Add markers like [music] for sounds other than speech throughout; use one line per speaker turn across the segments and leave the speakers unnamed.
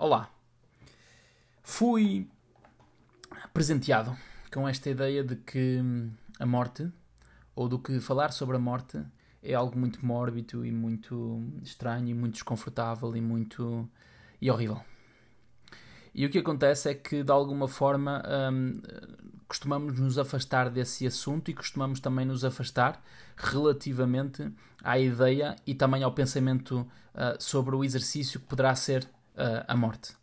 Olá. Fui presenteado com esta ideia de que a morte, ou do que falar sobre a morte, é algo muito mórbido e muito estranho e muito desconfortável e muito. e horrível. E o que acontece é que, de alguma forma, hum, costumamos nos afastar desse assunto e costumamos também nos afastar relativamente à ideia e também ao pensamento uh, sobre o exercício que poderá ser uh, a morte.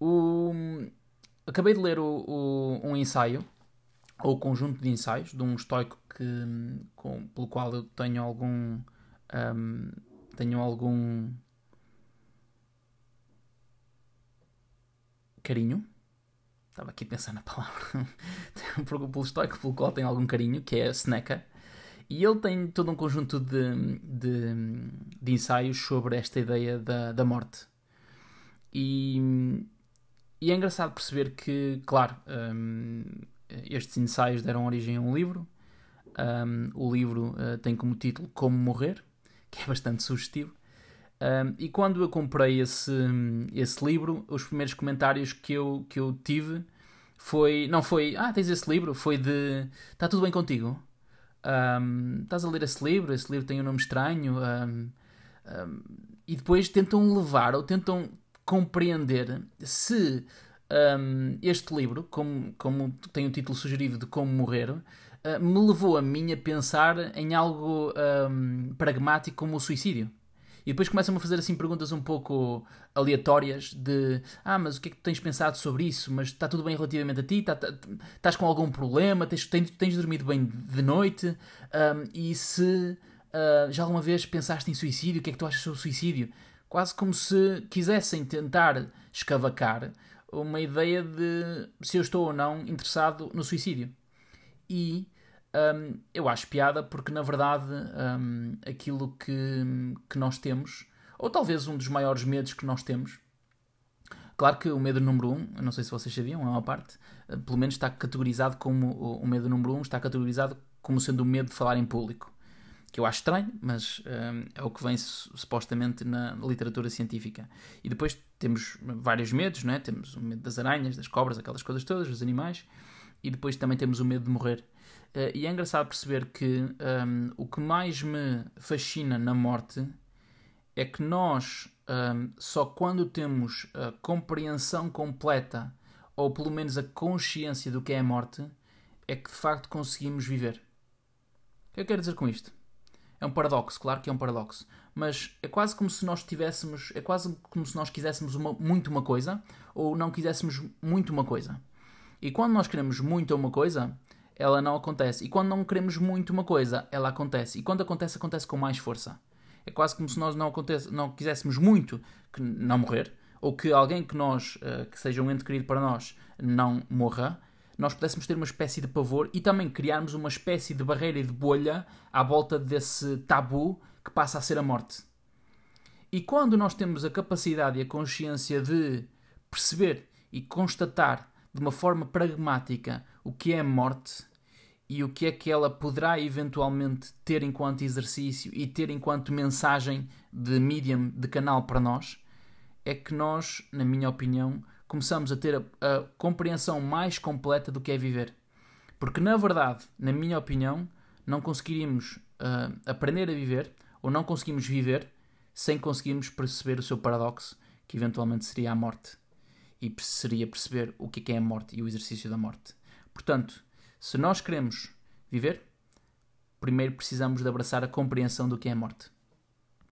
O... Acabei de ler o, o, um ensaio, ou conjunto de ensaios, de um estoico que, com, pelo qual eu tenho algum. Um, tenho algum. carinho. Estava aqui a pensar na palavra. [laughs] pelo estoico pelo qual tenho algum carinho, que é Seneca. E ele tem todo um conjunto de, de, de ensaios sobre esta ideia da, da morte. E, e é engraçado perceber que, claro, um, estes ensaios deram origem a um livro. Um, o livro uh, tem como título Como Morrer, que é bastante sugestivo. Um, e quando eu comprei esse, esse livro, os primeiros comentários que eu, que eu tive foi. Não foi. Ah, tens esse livro? Foi de. Está tudo bem contigo? Um, estás a ler esse livro? Esse livro tem um nome estranho. Um, e depois tentam levar ou tentam compreender se um, este livro, como, como tem o título sugerido de Como Morrer, uh, me levou a mim a pensar em algo um, pragmático como o suicídio. E depois começam-me a fazer assim perguntas um pouco aleatórias de ah, mas o que é que tu tens pensado sobre isso? Mas está tudo bem relativamente a ti? Tá, tá, estás com algum problema? Tens, tens, tens dormido bem de noite? Um, e se uh, já alguma vez pensaste em suicídio? O que é que tu achas sobre o suicídio? Quase como se quisessem tentar escavacar uma ideia de se eu estou ou não interessado no suicídio. E um, eu acho piada porque, na verdade, um, aquilo que, que nós temos, ou talvez um dos maiores medos que nós temos, claro que o medo número um, não sei se vocês sabiam, é uma parte, pelo menos está categorizado como o medo número um, está categorizado como sendo o medo de falar em público que eu acho estranho, mas um, é o que vem supostamente na literatura científica. E depois temos vários medos, não é? Temos o medo das aranhas, das cobras, aquelas coisas todas, dos animais, e depois também temos o medo de morrer. Uh, e é engraçado perceber que um, o que mais me fascina na morte é que nós, um, só quando temos a compreensão completa, ou pelo menos a consciência do que é a morte, é que de facto conseguimos viver. O que eu quero dizer com isto? É um paradoxo, claro que é um paradoxo. Mas é quase como se nós tivéssemos. É quase como se nós quiséssemos uma, muito uma coisa ou não quiséssemos muito uma coisa. E quando nós queremos muito uma coisa, ela não acontece. E quando não queremos muito uma coisa, ela acontece. E quando acontece, acontece com mais força. É quase como se nós não, acontece, não quiséssemos muito que não morrer, ou que alguém que nós, eh, que seja um ente querido para nós, não morra, nós pudéssemos ter uma espécie de pavor e também criarmos uma espécie de barreira e de bolha à volta desse tabu que passa a ser a morte. E quando nós temos a capacidade e a consciência de perceber e constatar de uma forma pragmática o que é a morte e o que é que ela poderá eventualmente ter enquanto exercício e ter enquanto mensagem de medium, de canal para nós, é que nós, na minha opinião, começamos a ter a, a compreensão mais completa do que é viver. Porque, na verdade, na minha opinião, não conseguiríamos uh, aprender a viver ou não conseguimos viver sem conseguirmos perceber o seu paradoxo, que eventualmente seria a morte. E seria perceber o que é a morte e o exercício da morte. Portanto, se nós queremos viver, primeiro precisamos de abraçar a compreensão do que é a morte.